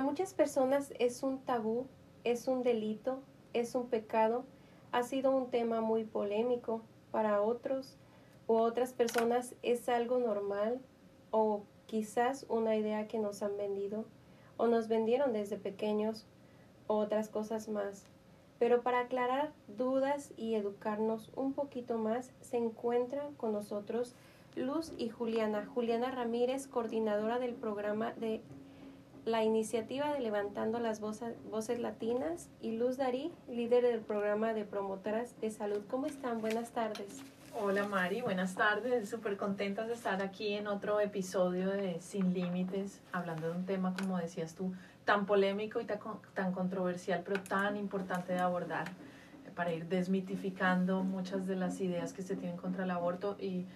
Muchas personas es un tabú, es un delito, es un pecado, ha sido un tema muy polémico. Para otros u otras personas es algo normal o quizás una idea que nos han vendido o nos vendieron desde pequeños o otras cosas más. Pero para aclarar dudas y educarnos un poquito más, se encuentran con nosotros Luz y Juliana. Juliana Ramírez, coordinadora del programa de la iniciativa de Levantando las Voces, Latinas, y Luz Darí, líder del programa de promotoras de salud. ¿Cómo están? Buenas tardes. Hola Mari, buenas tardes. Súper contentas de estar aquí en otro episodio de Sin Límites, hablando de un tema, como decías tú, tan polémico y tan, controversial, pero tan importante de abordar eh, para ir desmitificando muchas de las ideas que se tienen contra el aborto y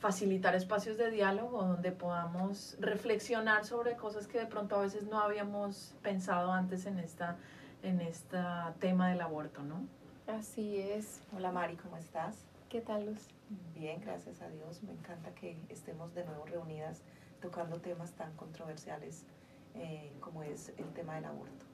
facilitar espacios de diálogo donde podamos reflexionar sobre cosas que de pronto a veces no habíamos pensado antes en esta en este tema del aborto, ¿no? Así es. Hola Mari, ¿cómo estás? ¿Qué tal, Luz? Bien, gracias a Dios. Me encanta que estemos de nuevo reunidas tocando temas tan controversiales eh, como es el tema del aborto.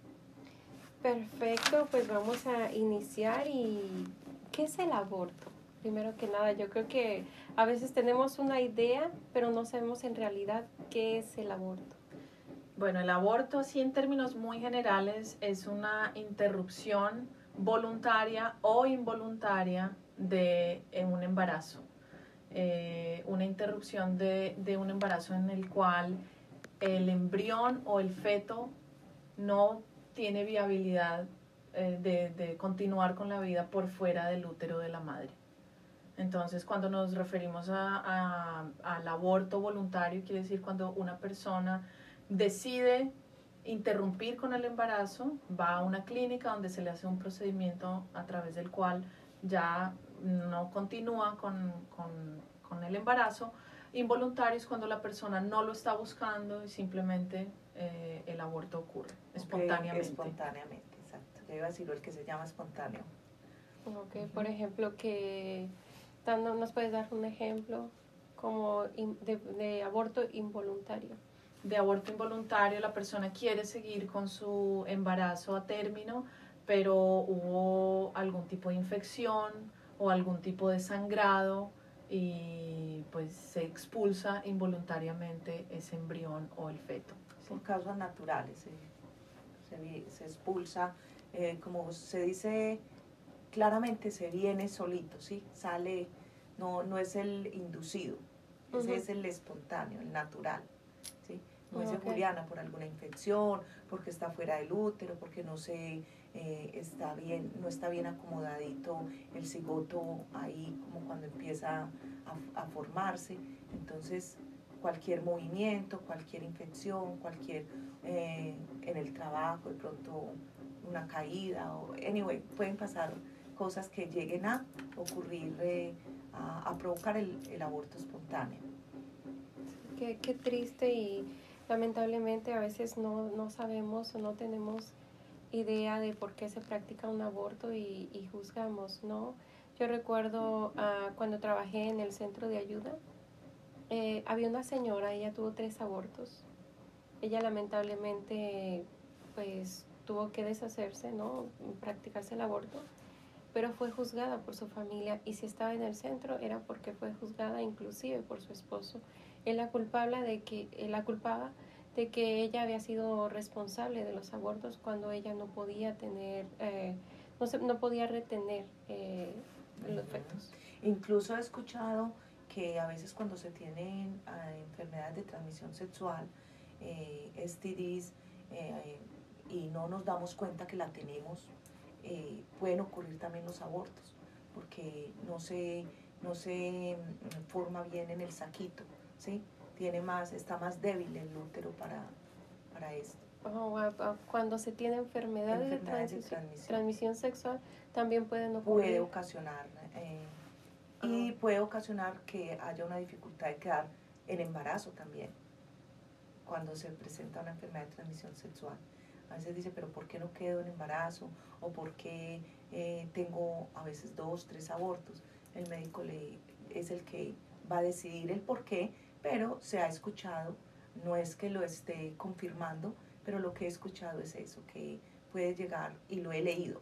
Perfecto, pues vamos a iniciar y ¿qué es el aborto? Primero que nada, yo creo que a veces tenemos una idea, pero no sabemos en realidad qué es el aborto. Bueno, el aborto, así en términos muy generales, es una interrupción voluntaria o involuntaria de un embarazo. Eh, una interrupción de, de, un embarazo en el cual el embrión o el feto no tiene viabilidad eh, de, continuar con la vida por fuera del útero de la madre. Entonces, cuando nos referimos a, al aborto voluntario, quiere decir cuando una persona decide interrumpir con el embarazo, va a una clínica donde se le hace un procedimiento a través del cual ya no continúa con, con el embarazo, involuntarios cuando la persona no lo está buscando y simplemente eh, el aborto ocurre espontáneamente. espontáneamente, exacto. Yo iba a decir el que se llama espontáneo. Ok, por ejemplo, que nos puedes dar un ejemplo como de, de aborto involuntario. De aborto involuntario, la persona quiere seguir con su embarazo a término, pero hubo algún tipo de infección o algún tipo de sangrado y pues se expulsa involuntariamente ese embrión o el feto. Por causas naturales, se, expulsa, eh, como se dice claramente, se viene solito, ¿sí? Sale, no, no es el inducido, ese es el espontáneo, el natural. ¿sí? Como dice Juliana, por alguna infección, porque está fuera del útero, porque no se eh, está bien, no está bien acomodadito el cigoto ahí como cuando empieza a, formarse. Entonces, cualquier movimiento, cualquier infección, cualquier eh, en el trabajo, de pronto una caída, o anyway, pueden pasar cosas que lleguen a ocurrir, eh, a, provocar el, aborto espontáneo. Qué, qué, triste y lamentablemente a veces no, no sabemos o no tenemos idea de por qué se practica un aborto y, juzgamos, ¿no? Yo recuerdo ah, cuando trabajé en el centro de ayuda, eh, había una señora, ella tuvo tres abortos. Ella lamentablemente, pues, tuvo que deshacerse, ¿no? Practicarse el aborto, pero fue juzgada por su familia y si estaba en el centro era porque fue juzgada inclusive por su esposo. Él la culpable de que, él la culpaba de que ella había sido responsable de los abortos cuando ella no podía tener, eh, no, se, no podía retener eh, los fetos. Incluso he escuchado que a veces cuando se tienen eh, enfermedades de transmisión sexual, STDs, y no nos damos cuenta que la tenemos, pueden ocurrir también los abortos, porque no se, no se mm, forma bien en el saquito, ¿sí? tiene más, está más débil el útero para, para esto. Oh, cuando se tiene enfermedades, de, transmisión, sexual, también pueden ocurrir. Puede ocasionar, eh, y puede ocasionar que haya una dificultad de quedar en embarazo también, cuando se presenta una enfermedad de transmisión sexual. A veces dice, pero ¿por qué no quedo en embarazo? ¿O por qué eh, tengo a veces dos, tres abortos? El médico le, es el que va a decidir el por qué pero se ha escuchado, no es que lo esté confirmando, pero lo que he escuchado es eso, que puede llegar, y lo he leído,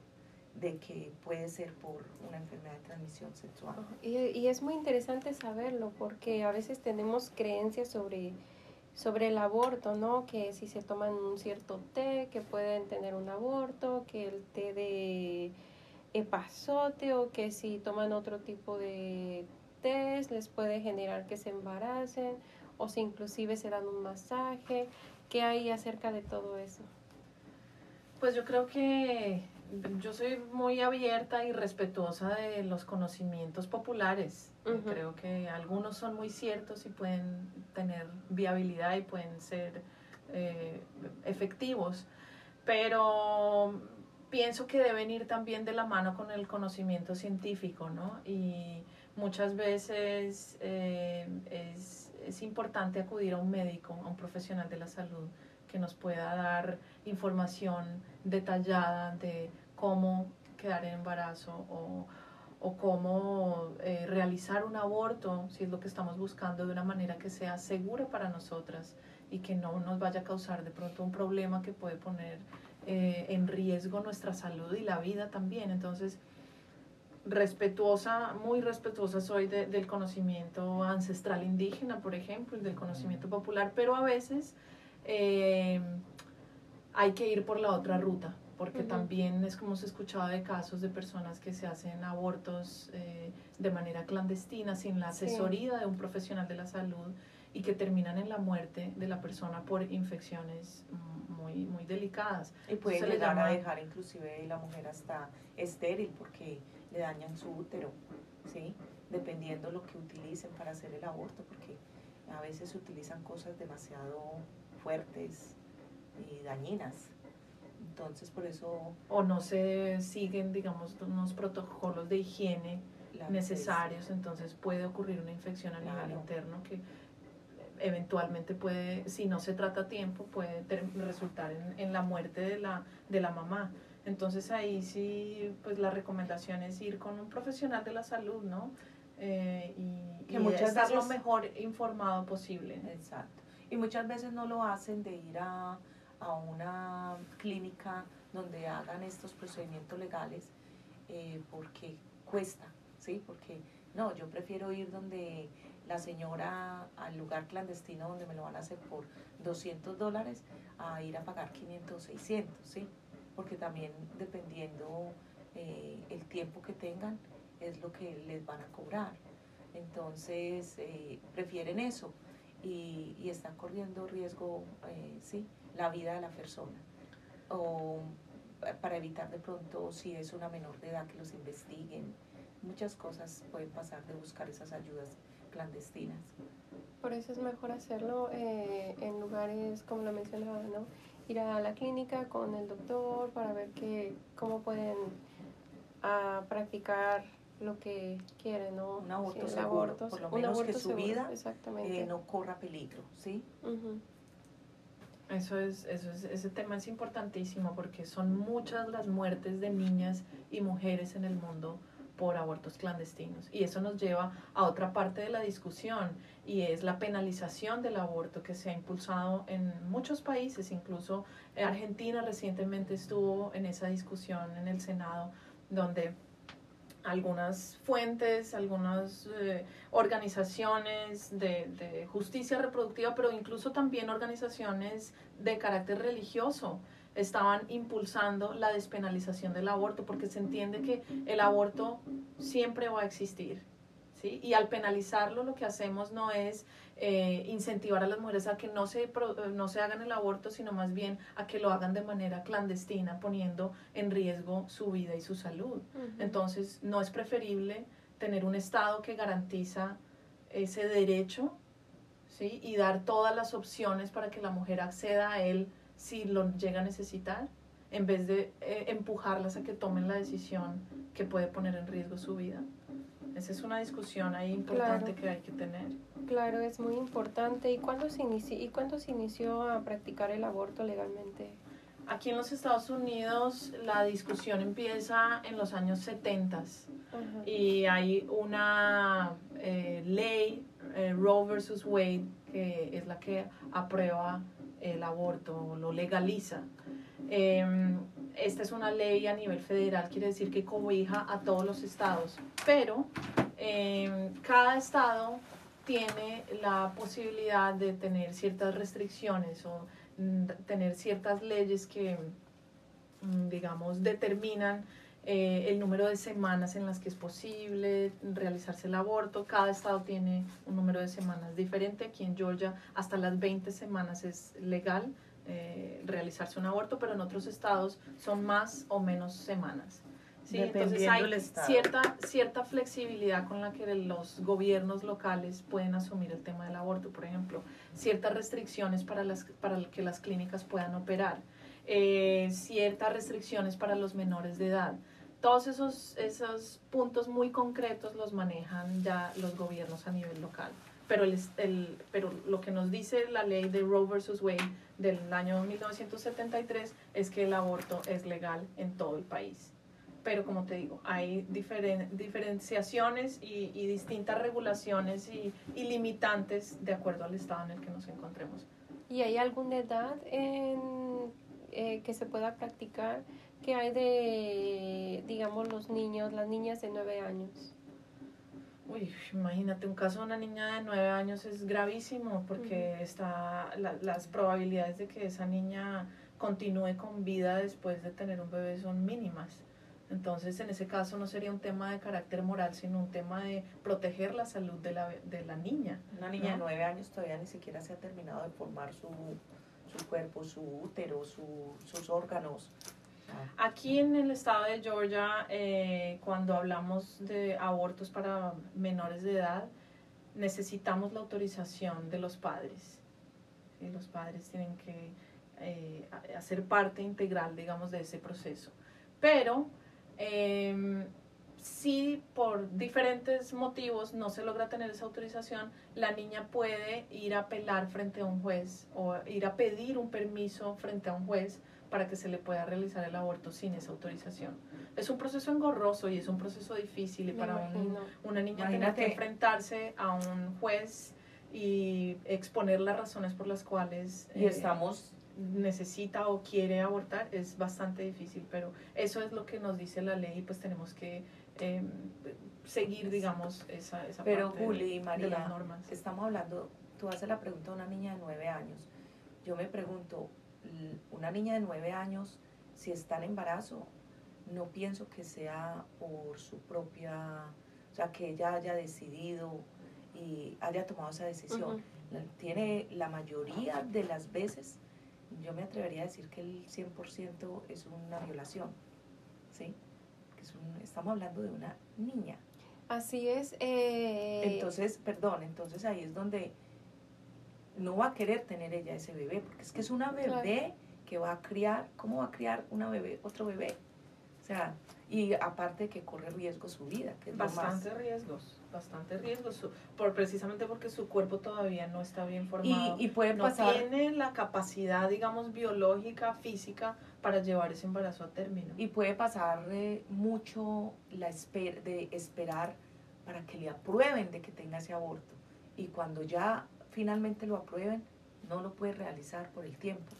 de que puede ser por una enfermedad de transmisión sexual. Y, y es muy interesante saberlo porque a veces tenemos creencias sobre, sobre el aborto, ¿no? Que si se toman un cierto té, que pueden tener un aborto, que el té de epazote o que si toman otro tipo de test les puede generar que se embaracen o si inclusive se dan un masaje. ¿Qué hay acerca de todo eso? Pues yo creo que yo soy muy abierta y respetuosa de los conocimientos populares. Creo que algunos son muy ciertos y pueden tener viabilidad y pueden ser eh, efectivos, pero pienso que deben ir también de la mano con el conocimiento científico, ¿no? Y muchas veces eh, es, es importante acudir a un médico, a un profesional de la salud que nos pueda dar información detallada de cómo quedar en embarazo o, o cómo eh, realizar un aborto, si es lo que estamos buscando, de una manera que sea segura para nosotras y que no nos vaya a causar de pronto un problema que puede poner eh, en riesgo nuestra salud y la vida también. Entonces, respetuosa, muy respetuosa soy de- del conocimiento ancestral indígena, por ejemplo, y del conocimiento popular, pero a veces eh, hay que ir por la otra ruta, porque también es como se escuchaba de casos de personas que se hacen abortos eh, de manera clandestina, sin la Sí. asesoría de un profesional de la salud y que terminan en la muerte de la persona por infecciones muy, muy delicadas. Y puede le llegar a llama- dejar inclusive la mujer hasta estéril porque le dañan su útero, ¿sí? Dependiendo lo que utilicen para hacer el aborto, porque a veces se utilizan cosas demasiado fuertes y dañinas. Entonces, por eso o no se siguen, digamos, unos protocolos de higiene necesarios, entonces puede ocurrir una infección a nivel Claro. interno que eventualmente puede, si no se trata a tiempo, puede ter- resultar en, en la muerte de la, de la mamá. Entonces ahí sí, pues la recomendación es ir con un profesional de la salud, ¿no? Eh, y, Que y muchas estar lo veces- mejor informado posible. Exacto. Y muchas veces no lo hacen de ir a, a una clínica donde hagan estos procedimientos legales eh, porque cuesta, ¿sí? Porque no, yo prefiero ir donde la señora al lugar clandestino donde me lo van a hacer por 200 dólares a ir a pagar 500 o 600, ¿sí? Porque también dependiendo eh, el tiempo que tengan es lo que les van a cobrar. Entonces, eh, prefieren eso y, y están corriendo riesgo, eh, sí, la vida de la persona. O eh, para evitar de pronto, si es una menor de edad, que los investiguen. Muchas cosas pueden pasar de buscar esas ayudas clandestinas. Por eso es mejor hacerlo eh, en lugares, como lo mencionaba, ¿no? Ir a la clínica con el doctor para ver que, cómo pueden ah, practicar lo que quieren, ¿no? Un aborto el seguro, aborto, por lo menos que su seguro, vida, Exactamente. Eh, no corra peligro, ¿sí? Ujú. Eso es, eso es, ese tema es importantísimo porque son muchas las muertes de niñas y mujeres en el mundo por abortos clandestinos. Y eso nos lleva a otra parte de la discusión y es la penalización del aborto que se ha impulsado en muchos países, incluso Argentina recientemente estuvo en esa discusión en el Senado, donde algunas fuentes, algunas eh, organizaciones de, de justicia reproductiva, pero incluso también organizaciones de carácter religioso, estaban impulsando la despenalización del aborto, porque se entiende que el aborto siempre va a existir. ¿Sí? Y al penalizarlo lo que hacemos no es eh, incentivar a las mujeres a que no se, pro- no se hagan el aborto, sino más bien a que lo hagan de manera clandestina, poniendo en riesgo su vida y su salud. Entonces, no es preferible tener un Estado que garantiza ese derecho ¿sí? y dar todas las opciones para que la mujer acceda a él si lo llega a necesitar, en vez de eh, empujarlas a que tomen la decisión que puede poner en riesgo su vida. Esa es una discusión ahí importante Claro. que hay que tener. Claro, es muy importante. ¿Y cuándo se inició, y cuándo se inició a practicar el aborto legalmente? Aquí en los Estados Unidos la discusión empieza en los años 70 Ajá. y hay una eh, ley, eh, Roe versus Wade, que es la que aprueba el aborto, lo legaliza. Em, esta es una ley a nivel federal, quiere decir que cobija a todos los estados, pero em, cada estado tiene la posibilidad de tener ciertas restricciones o mm, tener ciertas leyes que, mm, digamos, determinan eh, el número de semanas en las que es posible realizarse el aborto. Cada estado tiene un número de semanas diferente. Aquí en Georgia hasta las 20 semanas es legal eh, realizarse un aborto, pero en otros estados son más o menos semanas. ¿sí? Entonces hay cierta, cierta flexibilidad con la que los gobiernos locales pueden asumir el tema del aborto. Por ejemplo, ciertas restricciones para, las, para que las clínicas puedan operar, eh, ciertas restricciones para los menores de edad. Todos esos, esos puntos muy concretos los manejan ya los gobiernos a nivel local pero, el, el, pero lo que nos dice la ley de Roe versus Wade del año 1973 es que el aborto es legal en todo el país. Pero como te digo, hay diferen, diferenciaciones y, y, distintas regulaciones y, y, limitantes de acuerdo al estado en el que nos encontremos. ¿Y hay alguna edad en, eh, que se pueda practicar? que hay de, digamos, los niños, las niñas de nueve años? Uy, imagínate, un caso de una niña de nueve años es gravísimo porque está, las probabilidades de que esa niña continúe con vida después de tener un bebé son mínimas. Entonces, en ese caso no sería un tema de carácter moral, sino un tema de proteger la salud de la, de la niña. Una niña de nueve años todavía ni siquiera se ha terminado de formar su, su cuerpo, su útero, su, sus órganos. Aquí en el estado de Georgia, eh, cuando hablamos de abortos para menores de edad, necesitamos la autorización de los padres. y Los padres tienen que eh, hacer parte integral, digamos, de ese proceso. Pero em, si por diferentes motivos no se logra tener esa autorización, la niña puede ir a apelar frente a un juez o ir a pedir un permiso frente a un juez para que se le pueda realizar el aborto sin esa autorización. Es un proceso engorroso y es un proceso difícil y para una niña tener que enfrentarse a un juez y exponer las razones por las cuales y eh, estamos necesita o quiere abortar es bastante difícil, pero eso es lo que nos dice la ley y pues tenemos que em, seguir, digamos, esa, esa pero, parte Juli, María, de las normas. Estamos hablando, tú haces la pregunta a una niña de nueve años. Yo me pregunto, una niña de nueve años, si está en embarazo, no pienso que sea por su propia, o sea, que ella haya decidido y haya tomado esa decisión. Tiene la mayoría de las veces, yo me atrevería a decir que el 100% es una violación, ¿sí? Que es estamos hablando de una niña. Así es. Eh, entonces, perdón, entonces ahí es donde no va a querer tener ella ese bebé, porque es que es una bebé que va a criar, ¿cómo va a criar una bebé, otro bebé? O sea, y aparte que corre riesgo su vida, que es bastante riesgos, bastante riesgos, por precisamente porque su cuerpo todavía no está bien formado, y, puede no tiene la capacidad, digamos, biológica, física para llevar ese embarazo a término. Y puede pasar mucho la esper de esperar para que le aprueben de que tenga ese aborto. Y cuando ya finalmente lo aprueben, no lo puede realizar por el tiempo,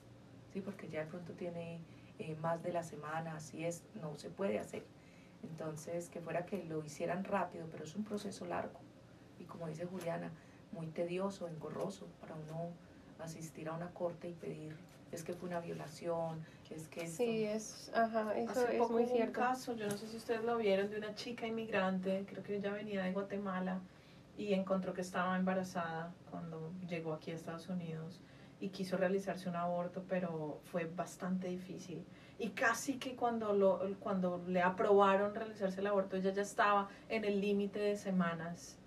¿sí? porque ya de pronto tiene eh, más de la semana, así es, no se puede hacer. Entonces, que fuera que lo hicieran rápido, pero es un proceso largo y como dice Juliana, muy tedioso, engorroso para uno asistir a una corte y pedir es que fue una violación, es que sí es, ajá, eso es muy cierto. un caso, yo no sé si ustedes lo vieron de una chica inmigrante, creo que ella venía de Guatemala y encontró que estaba embarazada cuando llegó aquí a Estados Unidos y quiso realizarse un aborto, pero fue bastante difícil. Y casi que cuando, lo, cuando le aprobaron realizarse el aborto, ella ya estaba en el límite de semanas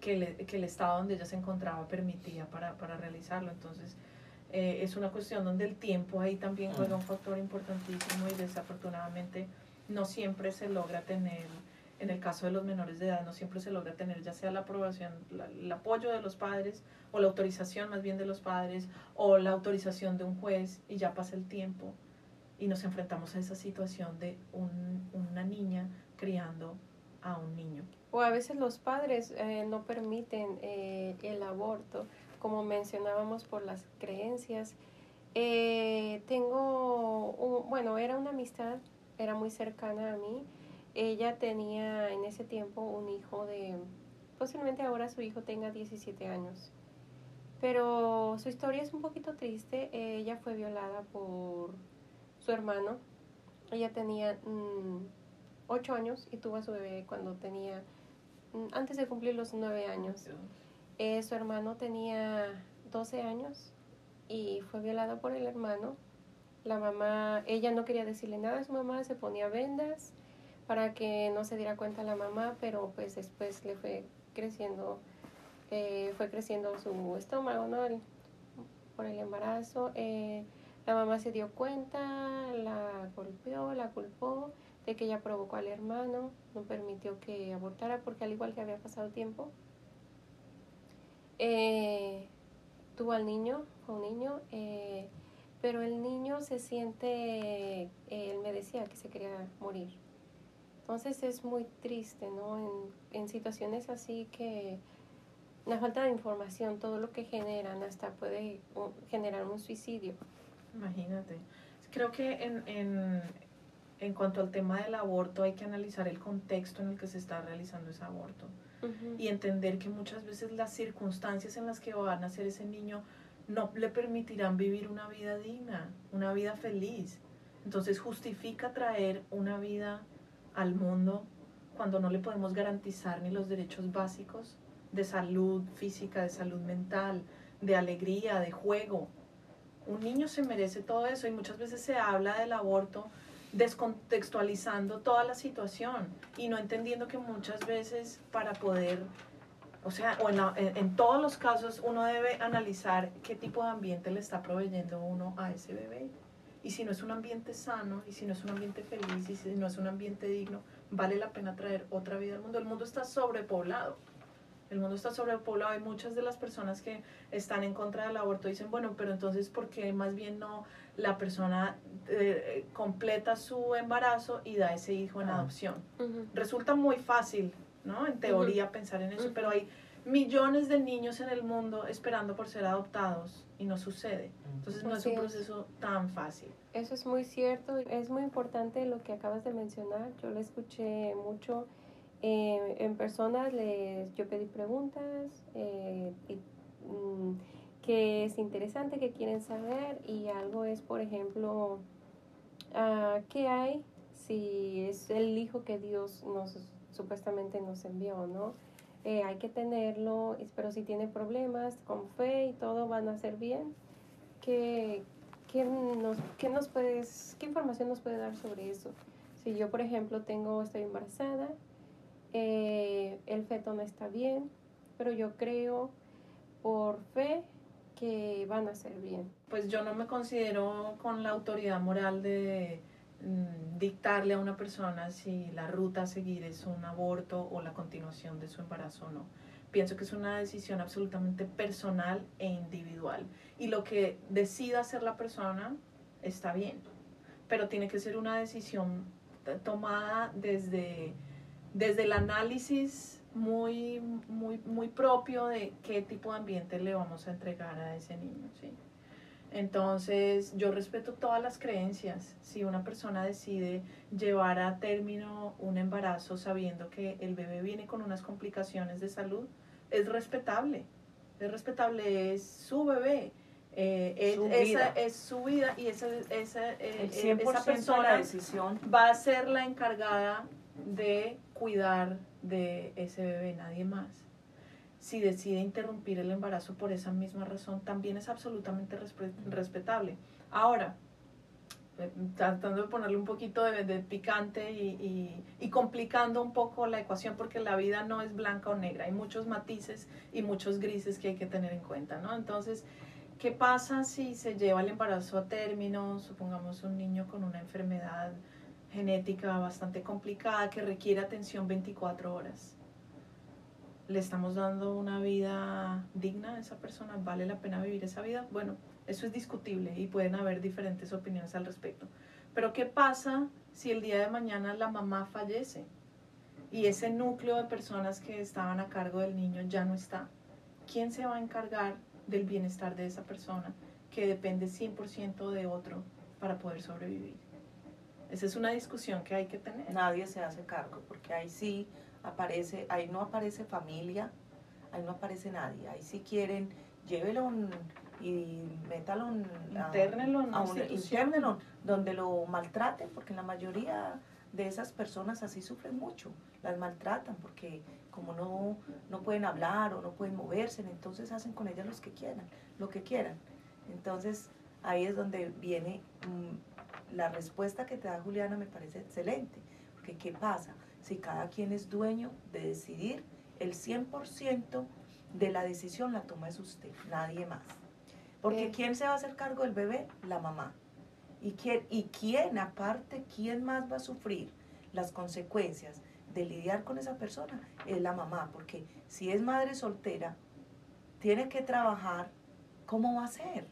que, que, el estado donde ella se encontraba permitía para, para realizarlo. Entonces, eh, es una cuestión donde el tiempo ahí también juega un factor importantísimo y desafortunadamente no siempre se logra tener en el caso de los menores de edad no siempre se logra tener ya sea la aprobación, el apoyo de los padres o la autorización más bien de los padres o la autorización de un juez y ya pasa el tiempo y nos enfrentamos a esa situación de una niña criando a un niño. O a veces los padres eh, no permiten eh, el aborto, como mencionábamos por las creencias Eh, tengo, un- bueno, era una amistad, era muy cercana a mí. Ella tenía en ese tiempo un hijo de, posiblemente ahora su hijo tenga 17 años. Pero su historia es un poquito triste. Ella fue violada por su hermano. Ella tenía mm, 8 años y tuvo a su bebé cuando tenía, mm, antes de cumplir los 9 años. Eh, su hermano tenía 12 años y fue violado por el hermano. La mamá, ella no quería decirle nada a su mamá, se ponía vendas para que no se diera cuenta la mamá, pero pues después le fue creciendo, eh, fue creciendo su estómago, ¿no? Por el embarazo. Eh, la mamá se dio cuenta, la golpeó, la culpó de que ella provocó al hermano, no permitió que abortara porque al igual que había pasado tiempo, eh, tuvo al niño, fue un niño, eh, pero el niño se siente, eh, él me decía que se quería morir. Entonces es muy triste, ¿no? En, en situaciones así que la falta de información, todo lo que generan, hasta puede uh, generar un suicidio. Imagínate. Creo que en, en, en cuanto al tema del aborto hay que analizar el contexto en el que se está realizando ese aborto y entender que muchas veces las circunstancias en las que va a nacer ese niño no le permitirán vivir una vida digna, una vida feliz. Entonces justifica traer una vida al mundo cuando no le podemos garantizar ni los derechos básicos de salud física, de salud mental, de alegría, de juego. Un niño se merece todo eso y muchas veces se habla del aborto descontextualizando toda la situación y no entendiendo que muchas veces para poder, o sea, o en, en todos los casos uno debe analizar qué tipo de ambiente le está proveyendo uno a ese bebé. Y si no es un ambiente sano, y si no es un ambiente feliz, y si no es un ambiente digno, vale la pena traer otra vida al mundo. El mundo está sobrepoblado. El mundo está sobrepoblado y muchas de las personas que están en contra del aborto dicen, bueno, pero entonces, ¿por qué más bien no la persona eh, completa su embarazo y da ese hijo en Ah. adopción? Resulta muy fácil, ¿no? En teoría pensar en eso, pero hay millones de niños en el mundo esperando por ser adoptados y no sucede. Entonces no es un es. proceso tan fácil. Eso es muy cierto, es muy importante lo que acabas de mencionar. Yo lo escuché mucho eh, en personas, les, yo pedí preguntas eh, y, mm, que es interesante, que quieren saber y algo es, por ejemplo, ah, ¿qué hay si es el hijo que Dios nos supuestamente nos envió, no? Eh, hay que tenerlo, pero si tiene problemas, con fe y todo van a ser bien. ¿Qué, qué nos, qué nos puedes, qué información nos puede dar sobre eso? Si yo, por ejemplo, tengo, estoy embarazada, eh, el feto no está bien, pero yo creo por fe que van a ser bien. Pues yo no me considero con la autoridad moral de dictarle a una persona si la ruta a seguir es un aborto o la continuación de su embarazo o no. Pienso que es una decisión absolutamente personal e individual. Y lo que decida hacer la persona está bien, pero tiene que ser una decisión tomada desde, desde el análisis muy, muy, muy propio de qué tipo de ambiente le vamos a entregar a ese niño. ¿sí? Entonces, yo respeto todas las creencias. Si una persona decide llevar a término un embarazo sabiendo que el bebé viene con unas complicaciones de salud, es respetable. Es respetable, es su bebé. Eh, es- Su esa vida. es su vida y esa, esa, eh, eh, 100% esa de la persona decisión. va a ser la encargada de cuidar de ese bebé, nadie más. Si decide interrumpir el embarazo por esa misma razón, también es absolutamente respe- respetable. Ahora, eh, tratando de ponerle un poquito de, de picante y, y- y complicando un poco la ecuación, porque la vida no es blanca o negra, hay muchos matices y muchos grises que hay que tener en cuenta, ¿no? Entonces, ¿qué pasa si se lleva el embarazo a término, supongamos un niño con una enfermedad genética bastante complicada que requiere atención 24 horas? ¿Le estamos dando una vida digna a esa persona? ¿Vale la pena vivir esa vida? Bueno, eso es discutible y pueden haber diferentes opiniones al respecto. Pero ¿qué pasa si el día de mañana la mamá fallece y ese núcleo de personas que estaban a cargo del niño ya no está? ¿Quién se va a encargar del bienestar de esa persona? que depende 100% de otro para poder sobrevivir. Esa es una discusión que hay que tener. Nadie se hace cargo, porque ahí sí aparece, ahí no aparece familia, ahí no aparece nadie, ahí sí quieren, llévelo y métalo Internelo a, a un, internelo, donde lo maltraten, porque la mayoría de esas personas así sufren mucho, las maltratan porque como no, no pueden hablar o no pueden moverse, entonces hacen con ellas los que quieran, lo que quieran. Entonces ahí es donde viene mm, la respuesta que te da Juliana, me parece excelente, porque ¿qué pasa? Si cada quien es dueño de decidir, el 100% de la decisión la toma es usted, nadie más. Porque ¿quién se va a hacer cargo del bebé? La mamá. ¿Y quién, ¿Y quién, aparte, quién más va a sufrir las consecuencias de lidiar con esa persona? Es la mamá, porque si es madre soltera, tiene que trabajar, ¿cómo va a ser?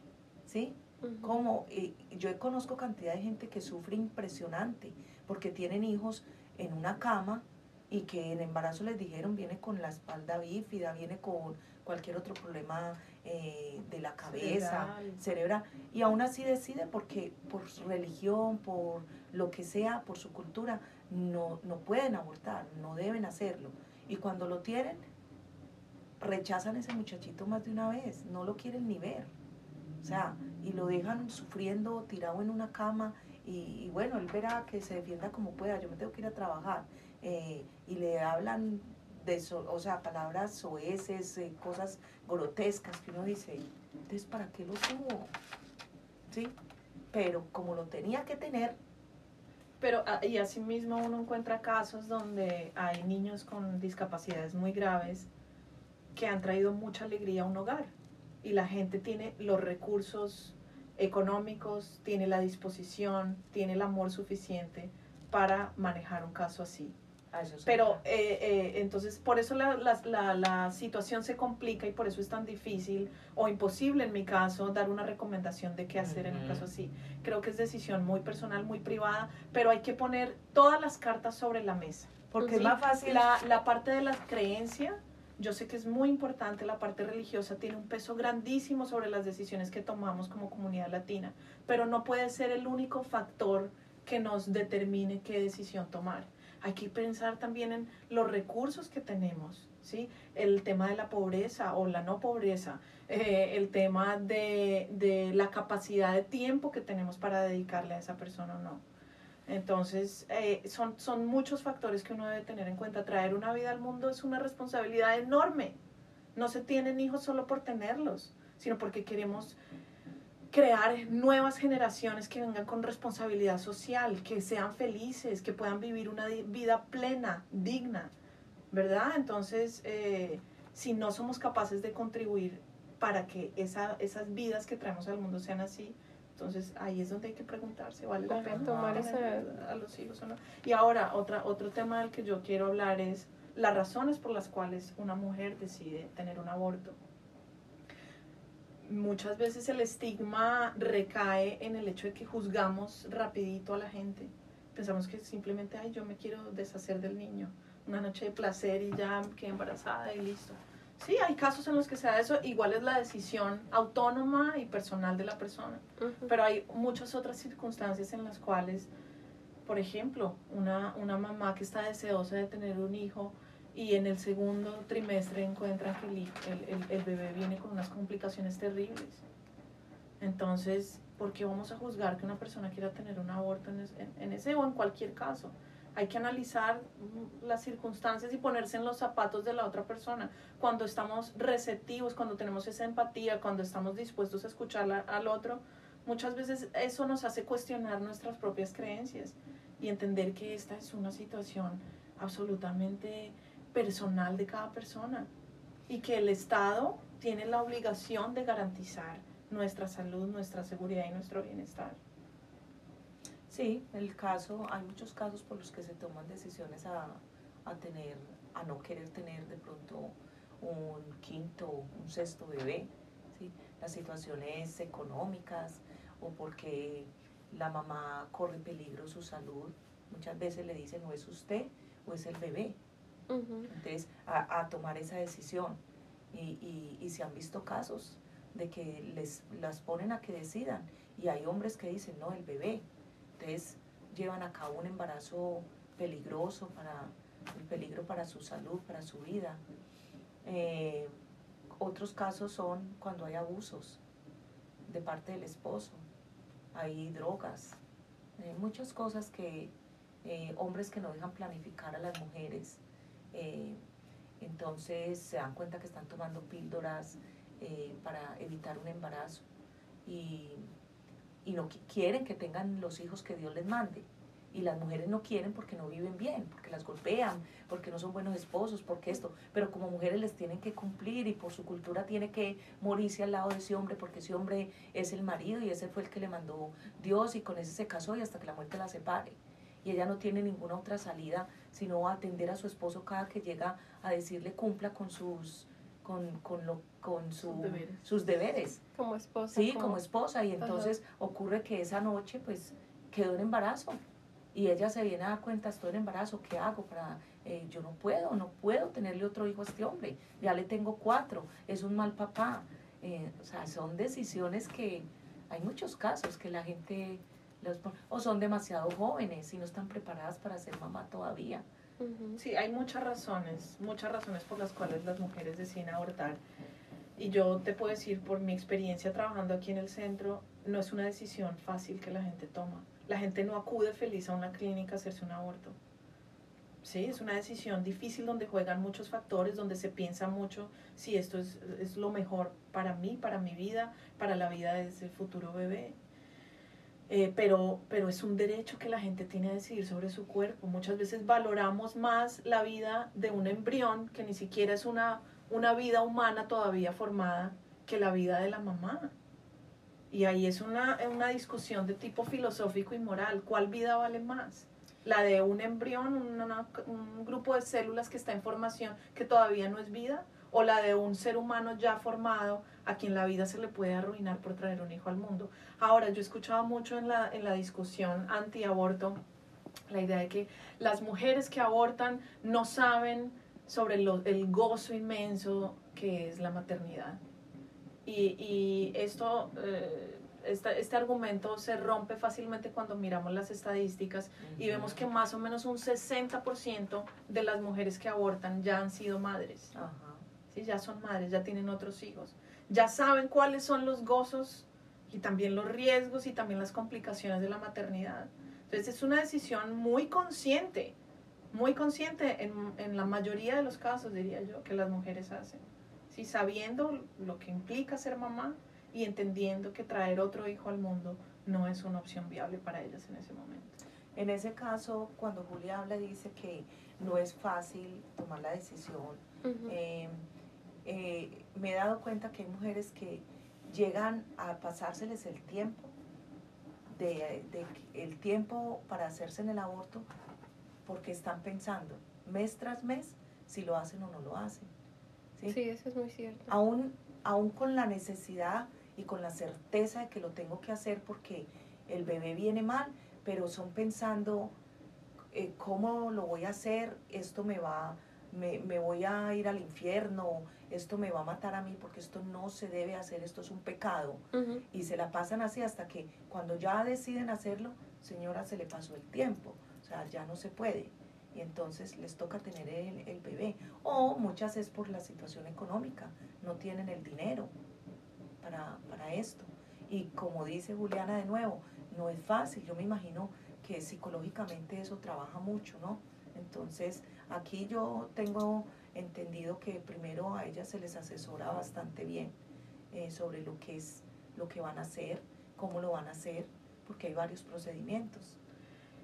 ¿Sí? Como yo conozco cantidad de gente que sufre impresionante porque tienen hijos en una cama y que en embarazo les dijeron viene con la espalda bífida, viene con cualquier otro problema eh, de la cabeza, cerebral. y aún así decide porque por su religión, por lo que sea, por su cultura, no, no pueden abortar, no deben hacerlo. Y cuando lo tienen, rechazan a ese muchachito más de una vez, no lo quieren ni ver. O sea, y lo dejan sufriendo, tirado en una cama, y, bueno, él verá que se defienda como pueda, yo me tengo que ir a trabajar. Eh, y le hablan de, o sea, palabras soeces, eh, cosas grotescas que uno dice, entonces, ¿para qué lo tuvo? ¿Sí? Pero como lo tenía que tener. Pero, ah, y asimismo uno encuentra casos donde hay niños con discapacidades muy graves que han traído mucha alegría a un hogar y la gente tiene los recursos económicos, tiene la disposición, tiene el amor suficiente para manejar un caso así. Pero eh, eh, entonces por eso la, la, la, situación se complica y por eso es tan difícil o imposible en mi caso dar una recomendación de qué hacer en un caso así. Creo que es decisión muy personal, muy privada, pero hay que poner todas las cartas sobre la mesa. Porque es más fácil. La, la parte de la creencia, yo sé que es muy importante, la parte religiosa tiene un peso grandísimo sobre las decisiones que tomamos como comunidad latina, pero no puede ser el único factor que nos determine qué decisión tomar hay que pensar también en los recursos que tenemos, ¿sí? El tema de la pobreza o la no pobreza, eh, el tema de, de, la capacidad de tiempo que tenemos para dedicarle a esa persona o no. Entonces, eh, son, son muchos factores que uno debe tener en cuenta. Traer una vida al mundo es una responsabilidad enorme. No se tienen hijos solo por tenerlos, sino porque queremos crear nuevas generaciones que vengan con responsabilidad social, que sean felices, que puedan vivir una vida plena, digna, ¿verdad? Entonces, eh, si no somos capaces de contribuir para que esa, esas vidas que traemos al mundo sean así, entonces ahí es donde hay que preguntarse, ¿vale la pena tomar a los hijos o no? Y ahora, otra, otro tema del que yo quiero hablar es las razones por las cuales una mujer decide tener un aborto muchas veces el estigma recae en el hecho de que juzgamos rapidito a la gente. Pensamos que simplemente, ay, yo me quiero deshacer del niño. Una noche de placer y ya quedé embarazada y listo. Sí, hay casos en los que se da eso. Igual es la decisión autónoma y personal de la persona. Pero hay muchas otras circunstancias en las cuales, por ejemplo, una, una mamá que está deseosa de tener un hijo, y en el segundo trimestre encuentran que el, el, bebé viene con unas complicaciones terribles. Entonces, ¿por qué vamos a juzgar que una persona quiera tener un aborto en, en, ese o en cualquier caso? Hay que analizar las circunstancias y ponerse en los zapatos de la otra persona. Cuando estamos receptivos, cuando tenemos esa empatía, cuando estamos dispuestos a escuchar al otro, muchas veces eso nos hace cuestionar nuestras propias creencias y entender que esta es una situación absolutamente personal de cada persona y que el Estado tiene la obligación de garantizar nuestra salud, nuestra seguridad y nuestro bienestar. Sí, el caso, hay muchos casos por los que se toman decisiones a, a tener, a no querer tener de pronto un quinto, un sexto bebé, ¿sí? las situaciones económicas o porque la mamá corre peligro su salud. Muchas veces le dicen, no es usted o es el bebé. Entonces, a, tomar esa decisión. Y, y, se han visto casos de que les las ponen a que decidan. Y hay hombres que dicen, no, el bebé. Entonces llevan a cabo un embarazo peligroso para el peligro para su salud, para su vida. Eh, otros casos son cuando hay abusos de parte del esposo, hay drogas, hay muchas cosas que eh, hombres que no dejan planificar a las mujeres, eh, entonces se dan cuenta que están tomando píldoras para evitar un embarazo y, y no quieren que tengan los hijos que Dios les mande y las mujeres no quieren porque no viven bien, porque las golpean, porque no son buenos esposos, porque esto, pero como mujeres les tienen que cumplir y por su cultura tiene que morirse al lado de ese hombre porque ese hombre es el marido y ese fue el que le mandó Dios y con ese se casó y hasta que la muerte la separe. Y ella no tiene ninguna otra salida sino atender a su esposo cada que llega a decirle cumpla con sus con, con, lo, con su, sus, deberes. Como esposa. Sí, como, esposa. Y entonces ocurre que esa noche pues quedó en embarazo y ella se viene a dar cuenta, estoy en embarazo, ¿qué hago para, eh, yo no puedo, no puedo tenerle otro hijo a este hombre, ya le tengo cuatro, es un mal papá. Eh, o sea, son decisiones que hay muchos casos que la gente, los, o son demasiado jóvenes y no están preparadas para ser mamá todavía. Sí, hay muchas razones, muchas razones por las cuales las mujeres deciden abortar. Y yo te puedo decir, por mi experiencia trabajando aquí en el centro, no es una decisión fácil que la gente toma la gente no acude feliz a una clínica a hacerse un aborto. Sí, es una decisión difícil donde juegan muchos factores, donde se piensa mucho si esto es, es lo mejor para mí, para mi vida, para la vida de ese futuro bebé. Eh, pero, pero es un derecho que la gente tiene a decidir sobre su cuerpo. Muchas veces valoramos más la vida de un embrión, que ni siquiera es una, una vida humana todavía formada, que la vida de la mamá. Y ahí es una, una discusión de tipo filosófico y moral. ¿Cuál vida vale más? La de un embrión, un grupo de células que está en formación que todavía no es vida, o la de un ser humano ya formado a quien la vida se le puede arruinar por traer un hijo al mundo. Ahora, yo he escuchado mucho en la, en la discusión anti-aborto la idea de que las mujeres que abortan no saben sobre el gozo inmenso que es la maternidad y, y esto, eh, este argumento se rompe fácilmente cuando miramos las estadísticas y vemos que más o menos un 60% de las mujeres que abortan ya han sido madres. ¿Sí? Ya son madres, ya tienen otros hijos. Ya saben cuáles son los gozos y también los riesgos y también las complicaciones de la maternidad. Entonces es una decisión muy consciente, muy consciente en, en la mayoría de los casos, diría yo, que las mujeres hacen. ¿sí? sabiendo lo que implica ser mamá y entendiendo que traer otro hijo al mundo no es una opción viable para ellas en ese momento. En ese caso, cuando Julia habla, dice que no es fácil tomar la decisión. Eh, eh, me he dado cuenta que hay mujeres que llegan a pasárseles el tiempo, de, el tiempo para hacerse en el aborto, porque están pensando mes tras mes si lo hacen o no lo hacen. ¿sí? eso es muy cierto. Aún, aún con la necesidad y con la certeza de que lo tengo que hacer porque el bebé viene mal, pero son pensando eh, cómo lo voy a hacer, esto me va, me, me, voy a ir al infierno, esto me va a matar a mí porque esto no se debe hacer, esto es un pecado. Y se la pasan así hasta que cuando ya deciden hacerlo, señora, se le pasó el tiempo, o sea, ya no se puede y entonces les toca tener el, el, bebé. O muchas es por la situación económica, no tienen el dinero para, para esto. Y como dice Juliana de nuevo, no es fácil, yo me imagino que psicológicamente eso trabaja mucho, ¿no? Entonces, aquí yo tengo entendido que primero a ellas se les asesora bastante bien eh, sobre lo que es lo que van a hacer, cómo lo van a hacer, porque hay varios procedimientos.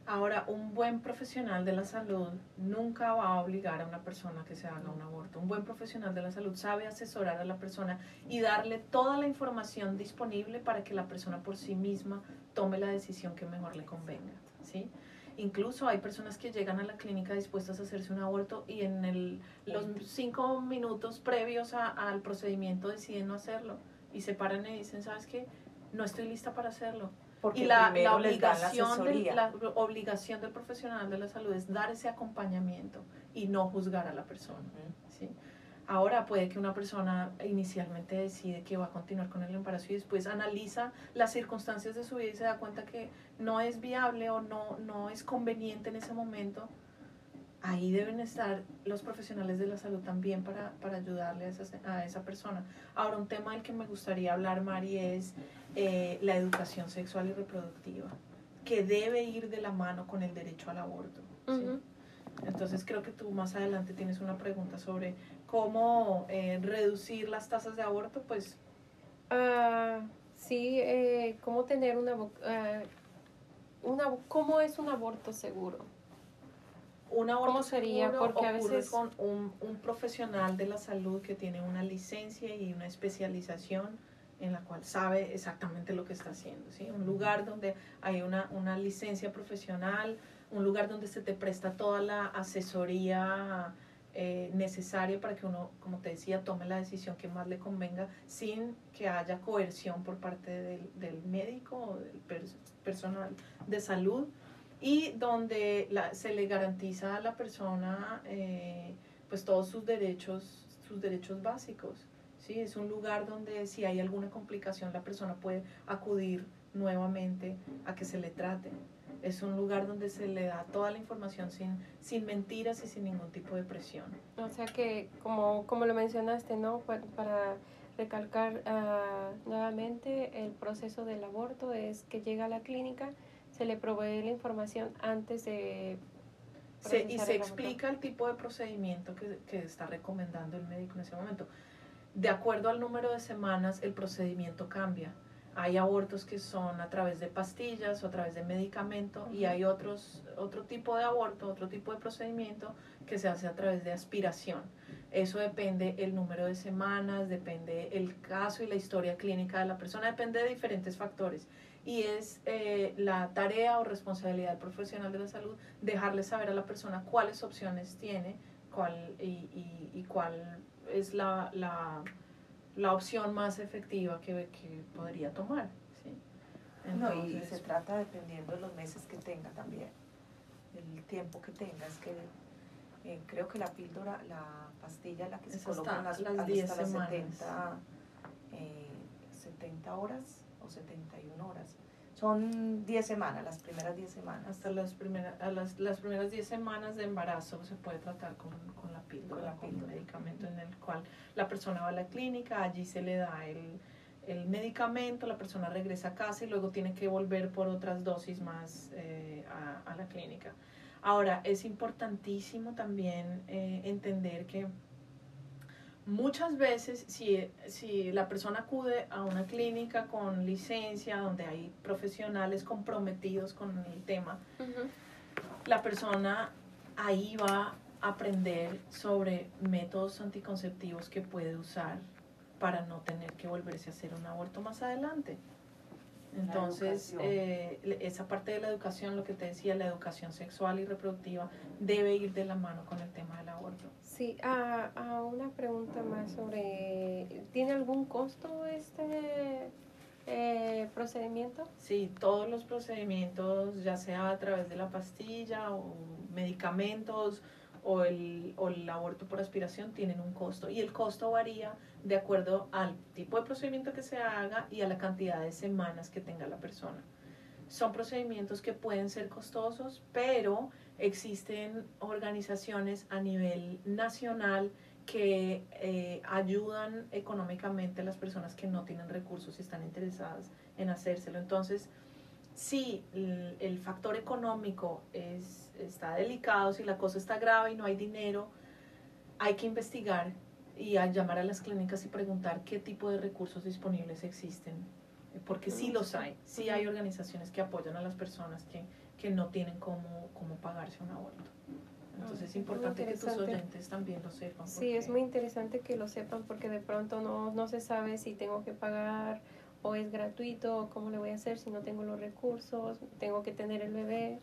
Ahora, un buen profesional de la salud nunca va a obligar a una persona que se haga un aborto. Un buen profesional de la salud sabe asesorar a la persona y darle toda la información disponible para que la persona por sí misma tome la decisión que mejor le convenga. ¿sí? Incluso hay personas que llegan a la clínica dispuestas a hacerse un aborto y en el, los cinco minutos previos al procedimiento deciden no hacerlo y se paran y dicen, ¿sabes qué? No estoy lista para hacerlo y la, obligación la, obligación del profesional de la salud es dar ese acompañamiento y no juzgar a la persona. ¿sí? Ahora puede que una persona inicialmente decide que va a continuar con el embarazo y después analiza las circunstancias de su vida y se da cuenta que no es viable o no, no es conveniente en ese momento. Ahí deben estar los profesionales de la salud también para, para ayudarle a esa, a esa, persona. Ahora, un tema del que me gustaría hablar, Mari, es eh, la educación sexual y reproductiva, que debe ir de la mano con el derecho al aborto. ¿sí? Entonces creo que tú más adelante tienes una pregunta sobre cómo eh, reducir las tasas de aborto, pues... Uh, sí, eh, cómo tener una, uh, una... ¿Cómo es un aborto seguro? Un aborto ¿Cómo sería? seguro Porque a veces- con un, un profesional de la salud que tiene una licencia y una especialización en la cual sabe exactamente lo que está haciendo, ¿sí? Un lugar donde hay una, una licencia profesional, un lugar donde se te presta toda la asesoría eh, necesaria para que uno, como te decía, tome la decisión que más le convenga sin que haya coerción por parte del, del médico o del pers- personal de salud y donde la- se le garantiza a la persona eh, pues todos sus derechos, sus derechos básicos. ¿sí? Es un lugar donde si hay alguna complicación la persona puede acudir nuevamente a que se le trate. Es un lugar donde se le da toda la información sin, sin mentiras y sin ningún tipo de presión. O sea que, como, como lo mencionaste, ¿no? Pa- Para recalcar ah, nuevamente, el proceso del aborto es que llega a la clínica, se le provee la información antes de... Se- y se el explica el tipo de procedimiento que, que está recomendando el médico en ese momento. De acuerdo al número de semanas, el procedimiento cambia. Hay abortos que son a través de pastillas o a través de medicamento y Ujú. hay otros, otro tipo de aborto, otro tipo de procedimiento que se hace a través de aspiración. Eso depende el número de semanas, depende el caso y la historia clínica de la persona, depende de diferentes factores. Y es eh, la tarea o responsabilidad del profesional de la salud dejarle saber a la persona cuáles opciones tiene cuál, y, y- y cuál es la, la, la opción más efectiva que, que podría tomar. ¿sí? No, y Entonces, se trata dependiendo de los meses que tenga también, el tiempo que tenga. Es que eh, creo que la píldora, la pastilla, la que se coloca hasta en las, las hasta 10 las semanas. 70, eh, 70 horas o 71 horas. Son 10 semanas, las primeras 10 semanas. hasta las, primeras las, las primeras 10 semanas de embarazo se puede tratar con, con la píldora, Con la con píldora. un medicamento en el cual la persona va a la clínica, allí se le da el, el medicamento, la persona regresa a casa y luego tiene que volver por otras dosis más eh, a, a la clínica. Ahora, es importantísimo también eh, entender que muchas veces si, si la persona acude a una clínica con licencia, donde hay profesionales comprometidos con el tema, la persona ahí va a aprender sobre métodos anticonceptivos que puede usar para no tener que volverse a hacer un aborto más adelante. Entonces, eh, esa parte de la educación, lo que te decía, la educación sexual y reproductiva, debe ir de la mano con el tema del aborto. Sí, ah, ah, una pregunta más sobre, ¿tiene algún costo este eh, procedimiento? Sí, todos los procedimientos, ya sea a través de la pastilla o medicamentos o el, o el aborto por aspiración, tienen un costo. Y el costo varía de acuerdo al tipo de procedimiento que se haga y a la cantidad de semanas que tenga la persona. Son procedimientos que pueden ser costosos, pero existen organizaciones a nivel nacional que eh, ayudan económicamente a las personas que no tienen recursos y están interesadas en hacérselo. Entonces, si el, el factor económico es, está delicado, si la cosa está grave y no hay dinero, hay que investigar y a llamar a las clínicas y preguntar qué tipo de recursos disponibles existen, porque sí los hay, sí hay organizaciones que apoyan a las personas que, que no tienen cómo, cómo pagarse un aborto. Entonces es importante que tus oyentes también lo sepan. Sí, es muy interesante que lo sepan porque de pronto no, no se sabe si tengo que pagar o es gratuito o cómo le voy a hacer si no tengo los recursos, tengo que tener el bebé.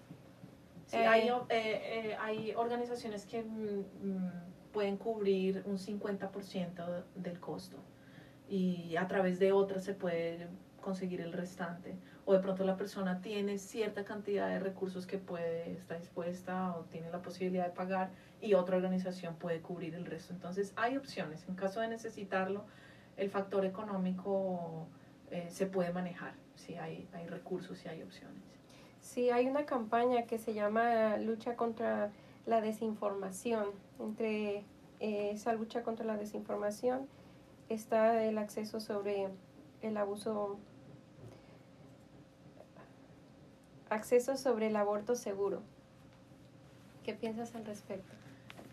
Sí, Eh, hay, eh, eh, hay organizaciones que mm, mm, pueden cubrir un 50% del costo y a través de otras se puede conseguir el restante. O de pronto la persona tiene cierta cantidad de recursos que puede, está dispuesta o tiene la posibilidad de pagar y otra organización puede cubrir el resto. Entonces hay opciones. En caso de necesitarlo, el factor económico eh, se puede manejar. Si hay, hay recursos y hay opciones. Sí, hay una campaña que se llama Lucha contra la Desinformación. Entre eh, esa lucha contra la desinformación está el acceso sobre el abuso, acceso sobre el aborto seguro. ¿Qué piensas al respecto?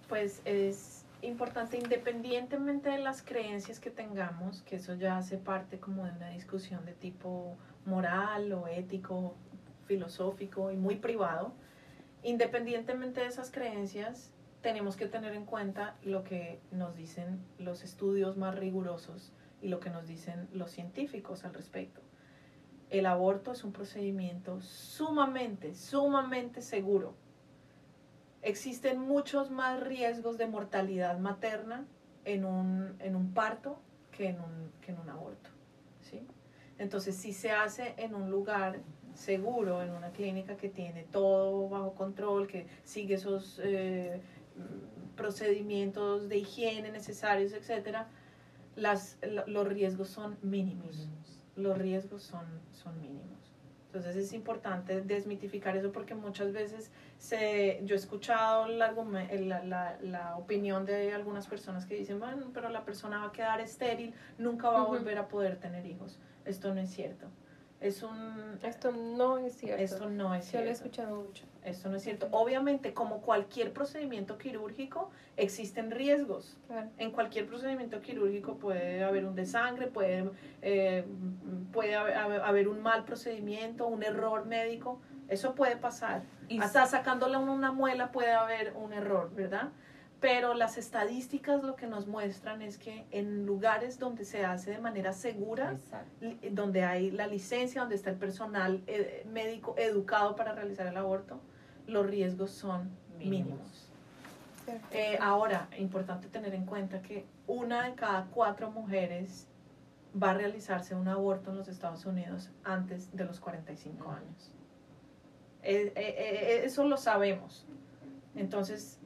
Pues es importante, independientemente de las creencias que tengamos, que eso ya hace parte como de una discusión de tipo moral o ético, filosófico y muy privado, independientemente de esas creencias, tenemos que tener en cuenta lo que nos dicen los estudios más rigurosos y lo que nos dicen los científicos al respecto. El aborto es un procedimiento sumamente, sumamente seguro. Existen muchos más riesgos de mortalidad materna en un, en un parto que en un, que en un aborto. ¿sí? Entonces, si se hace en un lugar seguro, en una clínica que tiene todo bajo control, que sigue esos eh, procedimientos de higiene necesarios, etcétera, las, los riesgos son mínimos. Los riesgos son, son mínimos. Entonces es importante desmitificar eso porque muchas veces se, yo he escuchado la, la, la, opinión de algunas personas que dicen, bueno, pero la persona va a quedar estéril, nunca va a volver a poder tener hijos. Esto no es cierto. Es un... Esto no es cierto. Esto no es cierto. Yo lo he escuchado mucho. Esto no es cierto. Obviamente, como cualquier procedimiento quirúrgico, existen riesgos. En cualquier procedimiento quirúrgico puede haber un desangre, puede, eh, puede haber, un mal procedimiento, un error médico. Eso puede pasar. Y Hasta sacándole una muela puede haber un error, ¿verdad? Pero las estadísticas lo que nos muestran es que en lugares donde se hace de manera segura, donde hay la licencia, donde está el personal eh, médico educado para realizar el aborto, los riesgos son mínimos. Eh, ahora, importante tener en cuenta que una de cada cuatro mujeres va a realizarse un aborto en los Estados Unidos antes de los 45 años. Eh, eso lo sabemos. Entonces,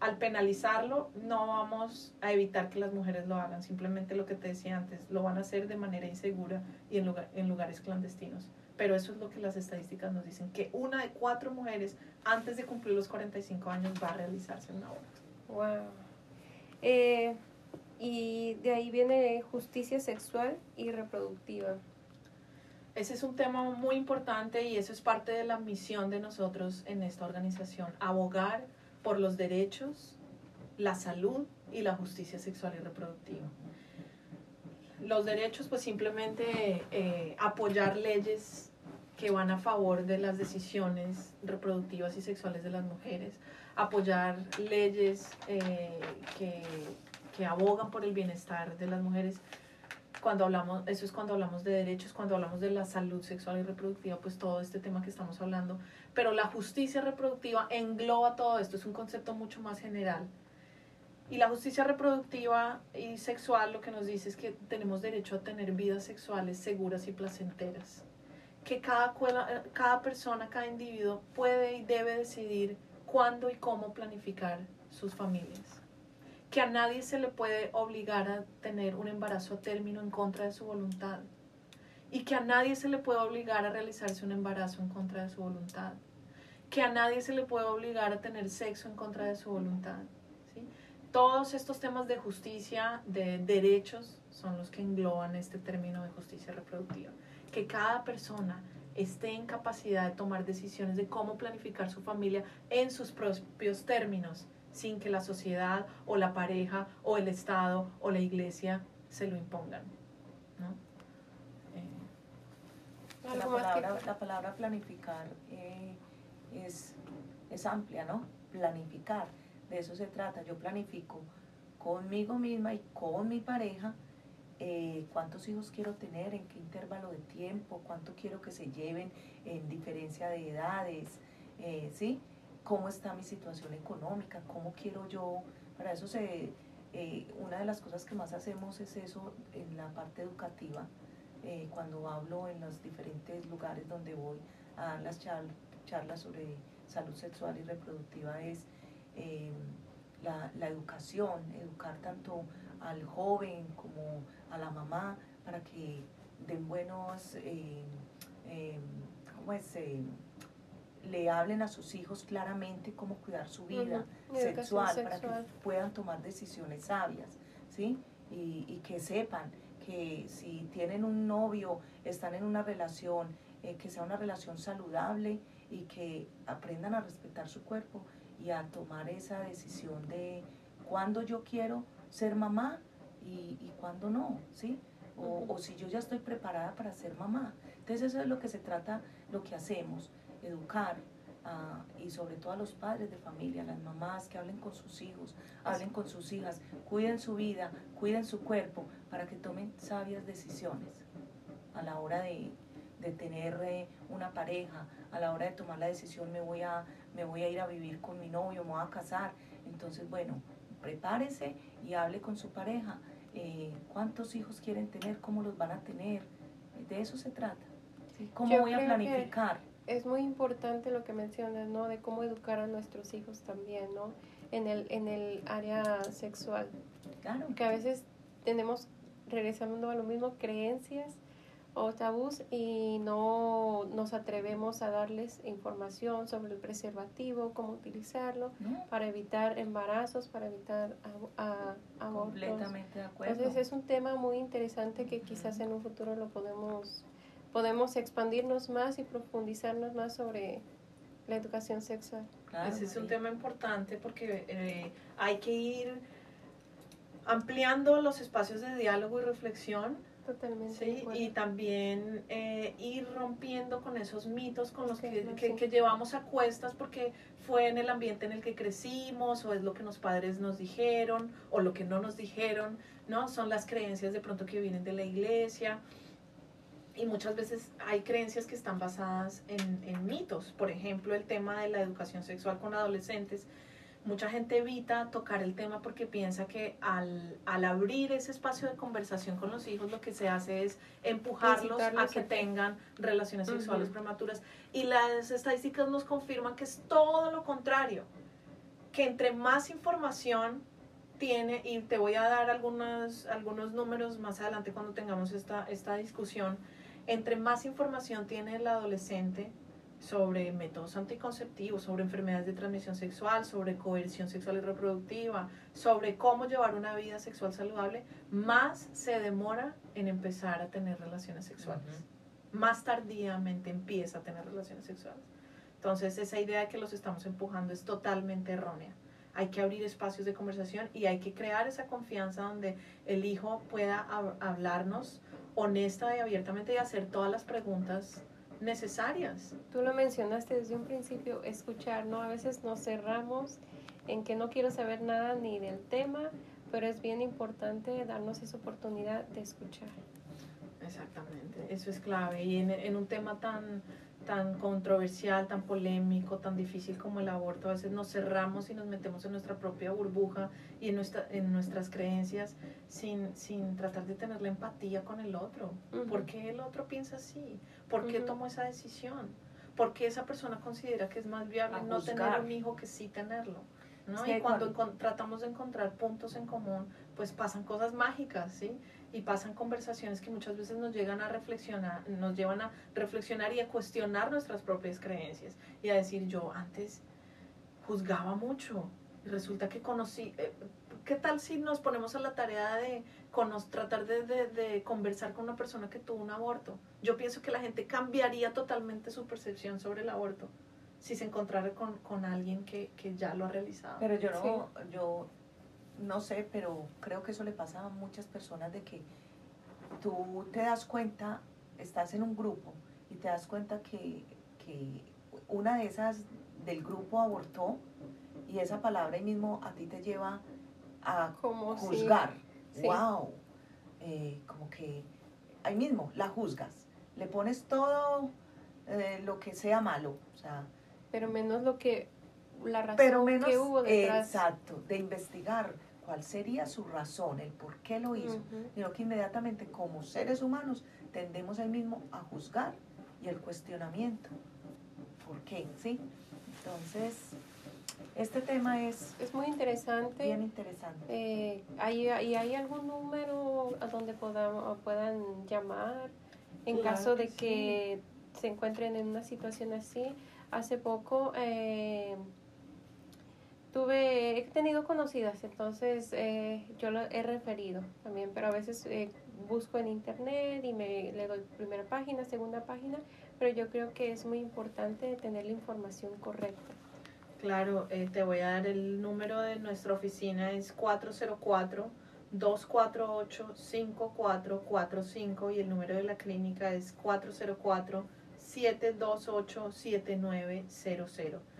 al penalizarlo no vamos a evitar que las mujeres lo hagan, simplemente lo que te decía antes, lo van a hacer de manera insegura y en, lugar, en lugares clandestinos. Pero eso es lo que las estadísticas nos dicen, que una de cuatro mujeres antes de cumplir los 45 años va a realizarse un aborto. Wow. Eh, y de ahí viene justicia sexual y reproductiva. Ese es un tema muy importante y eso es parte de la misión de nosotros en esta organización, abogar por los derechos, la salud y la justicia sexual y reproductiva. Los derechos, pues simplemente eh, apoyar leyes que van a favor de las decisiones reproductivas y sexuales de las mujeres, apoyar leyes eh, que, que abogan por el bienestar de las mujeres cuando hablamos, eso es cuando hablamos de derechos, cuando hablamos de la salud sexual y reproductiva, pues todo este tema que estamos hablando. Pero la justicia reproductiva engloba todo esto, es un concepto mucho más general. Y la justicia reproductiva y sexual lo que nos dice es que tenemos derecho a tener vidas sexuales seguras y placenteras. Que cada, cada persona, cada individuo puede y debe decidir cuándo y cómo planificar sus familias que a nadie se le puede obligar a tener un embarazo a término en contra de su voluntad y que a nadie se le puede obligar a realizarse un embarazo en contra de su voluntad, que a nadie se le puede obligar a tener sexo en contra de su voluntad. Todos estos temas de justicia, de derechos, son los que engloban este término de justicia reproductiva. Que cada persona esté en capacidad de tomar decisiones de cómo planificar su familia en sus propios términos sin que la sociedad o la pareja o el Estado o la iglesia se lo impongan. ¿no? Eh, la, palabra, la, palabra, planificar eh, es, es amplia, ¿no? Planificar, de eso se trata. Yo planifico conmigo misma y con mi pareja eh, cuántos hijos quiero tener, en qué intervalo de tiempo, cuánto quiero que se lleven en diferencia de edades, ¿sí? Cómo está mi situación económica, cómo quiero yo, para eso se, eh, una de las cosas que más hacemos es eso en la parte educativa, eh, cuando hablo en los diferentes lugares donde voy a dar las charlas sobre salud sexual y reproductiva es eh, la, la, educación, educar tanto al joven como a la mamá para que den buenos, eh, ¿cómo es? Le hablen a sus hijos claramente cómo cuidar su vida sexual, para que puedan tomar decisiones sabias, ¿sí? Y, y, que sepan que si tienen un novio, están en una relación, que sea una relación saludable y que aprendan a respetar su cuerpo y a tomar esa decisión de cuándo yo quiero ser mamá y, y cuándo no, ¿sí? O, o, si yo ya estoy preparada para ser mamá. Entonces eso es lo que se trata, lo que hacemos, educar y sobre todo a los padres de familia, las mamás que hablen con sus hijos, hablen con sus hijas, cuiden su vida, cuiden su cuerpo para que tomen sabias decisiones a la hora de, de tener eh, una pareja, a la hora de tomar la decisión me voy a, me voy a ir a vivir con mi novio, me voy a casar. Entonces, bueno, prepárese y hable con su pareja. Eh, ¿Cuántos hijos quieren tener? ¿Cómo los van a tener? De eso se trata. ¿Cómo voy a planificar? Es muy importante lo que mencionas, ¿no? De cómo educar a nuestros hijos también, ¿no? En el, en el área sexual. Claro. Que a veces tenemos, regresando a lo mismo, creencias o tabús y no nos atrevemos a darles información sobre el preservativo, cómo utilizarlo para evitar embarazos, para evitar abortos. Completamente de acuerdo. Entonces es un tema muy interesante que quizás en un futuro lo podemos podemos expandirnos más y profundizarnos más sobre la educación sexual. Ese es un tema importante porque eh, hay que ir ampliando los espacios de diálogo y reflexión Totalmente. Sí, y también eh, ir rompiendo con esos mitos con los que, que, llevamos a cuestas porque fue en el ambiente en el que crecimos o es lo que los padres nos dijeron o lo que no nos dijeron, ¿no? Son las creencias de pronto que vienen de la iglesia y muchas veces hay creencias que están basadas en, en mitos. Por ejemplo, el tema de la educación sexual con adolescentes mucha gente evita tocar el tema porque piensa que al, al, abrir ese espacio de conversación con los hijos lo que se hace es empujarlos a que tengan relaciones sexuales prematuras. Y las estadísticas nos confirman que es todo lo contrario, que entre más información tiene, y te voy a dar algunos, algunos números más adelante cuando tengamos esta, esta discusión, entre más información tiene el adolescente, sobre métodos anticonceptivos, sobre enfermedades de transmisión sexual, sobre coerción sexual y reproductiva, sobre cómo llevar una vida sexual saludable, más se demora en empezar a tener relaciones sexuales. Más tardíamente empieza a tener relaciones sexuales. Entonces, esa idea de que los estamos empujando es totalmente errónea. Hay que abrir espacios de conversación y hay que crear esa confianza donde el hijo pueda hablarnos honesta y abiertamente y hacer todas las preguntas necesarias. Tú lo mencionaste desde un principio, escuchar, ¿no? A veces nos cerramos en que no quiero saber nada ni del tema, pero es bien importante darnos esa oportunidad de escuchar. Exactamente, eso es clave. Y en, en un tema tan tan controversial, tan polémico, tan difícil como el aborto, a veces nos cerramos y nos metemos en nuestra propia burbuja y en, nuestra, en nuestras creencias sin, sin tratar de tener la empatía con el otro. ¿Por qué el otro piensa así? ¿Por qué tomó esa decisión? ¿Por qué esa persona considera que es más viable no tener un hijo que sí tenerlo? ¿no? y cuando, tratamos de encontrar puntos en común, pues pasan cosas mágicas, ¿sí? Y pasan conversaciones que muchas veces nos llegan a reflexionar, nos llevan a reflexionar y a cuestionar nuestras propias creencias y a decir, yo antes juzgaba mucho y resulta que conocí, eh, ¿qué tal si nos ponemos a la tarea de tratar de, de, de, conversar con una persona que tuvo un aborto? Yo pienso que la gente cambiaría totalmente su percepción sobre el aborto si se encontrara con, con alguien que, que, ya lo ha realizado. Pero yo no, yo no sé, pero creo que eso le pasa a muchas personas de que tú te das cuenta, estás en un grupo y te das cuenta que, que una de esas del grupo abortó y esa palabra ahí mismo a ti te lleva a Como juzgar. ¡Wow! Eh, como que ahí mismo la juzgas, le pones todo eh, lo que sea malo, o sea, pero menos lo que la razón que hubo detrás. Exacto, de investigar cuál sería su razón, el por qué lo hizo, Ujú. sino que inmediatamente como seres humanos tendemos el mismo a juzgar y el cuestionamiento. ¿Por qué? ¿Sí? Entonces, este tema es Es muy interesante. bien interesante. Eh, ¿hay, ¿Y hay algún número a donde podamos, puedan llamar en Claro caso que de que se encuentren en una situación así? Hace poco eh, tuve, he tenido conocidas, entonces eh, yo lo he referido también, pero a veces eh, busco en internet y me le doy primera página, segunda página, pero yo creo que es muy importante tener la información correcta. Claro, eh, te voy a dar el número de nuestra oficina, es 404-248-5445 y el número de la clínica es 404-728-7900.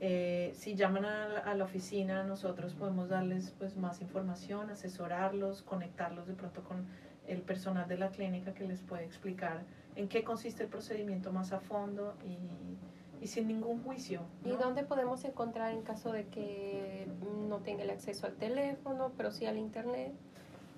Eh, si llaman a la, a la oficina, nosotros podemos darles pues, más información, asesorarlos, conectarlos de pronto con el personal de la clínica que les puede explicar en qué consiste el procedimiento más a fondo y, y sin ningún juicio. ¿Y ¿no? dónde podemos encontrar en caso de que no tenga el acceso al teléfono, pero sí al internet?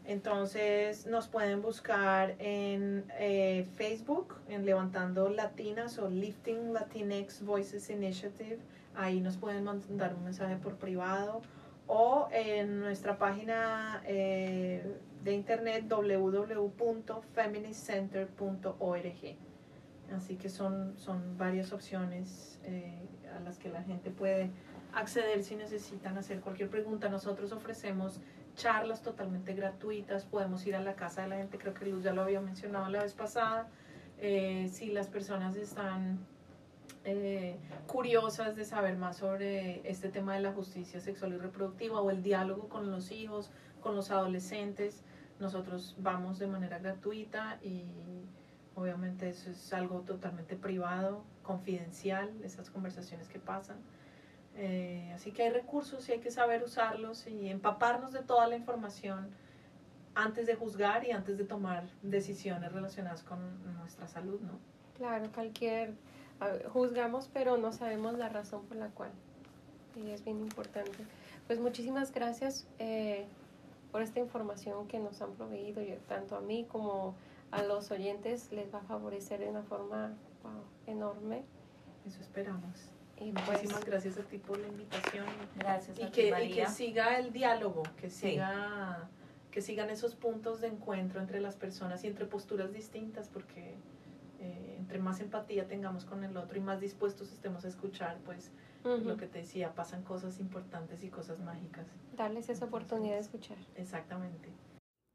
Entonces nos pueden buscar en eh, Facebook, en Levantando Latinas o Lifting Latinx Voices Initiative. Ahí nos pueden mandar un mensaje por privado o en nuestra página eh, de internet www.feministcenter.org. Así que son, son varias opciones eh, a las que la gente puede acceder si necesitan hacer cualquier pregunta. Nosotros ofrecemos charlas totalmente gratuitas, podemos ir a la casa de la gente, creo que Luz ya lo había mencionado la vez pasada, Eh, si las personas están eh, curiosas de saber más sobre este tema de la justicia sexual y reproductiva o el diálogo con los hijos, con los adolescentes, nosotros vamos de manera gratuita y obviamente eso es algo totalmente privado, confidencial, esas conversaciones que pasan. Eh, así que hay recursos y hay que saber usarlos y empaparnos de toda la información antes de juzgar y antes de tomar decisiones relacionadas con nuestra salud, ¿no? Claro, cualquier juzgamos, pero no sabemos la razón por la cual. Y es bien importante. Pues muchísimas gracias eh, por esta información que nos han proveído, y tanto a mí como a los oyentes les va a favorecer de una forma wow, enorme. Eso esperamos. Y pues, Muchísimas gracias a ti por la invitación Gracias y a ti, que, y María. que siga el diálogo, que Sí. siga que sigan esos puntos de encuentro entre las personas y entre posturas distintas, porque entre más empatía tengamos con el otro y más dispuestos estemos a escuchar, pues lo que te decía, pasan cosas importantes y cosas mágicas. darles esa oportunidad de escuchar. Exactamente.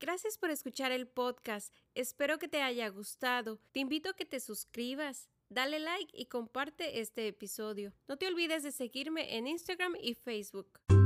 Gracias por escuchar el podcast. Espero que te haya gustado. Te invito a que te suscribas, dale like y comparte este episodio. No te olvides de seguirme en Instagram y Facebook.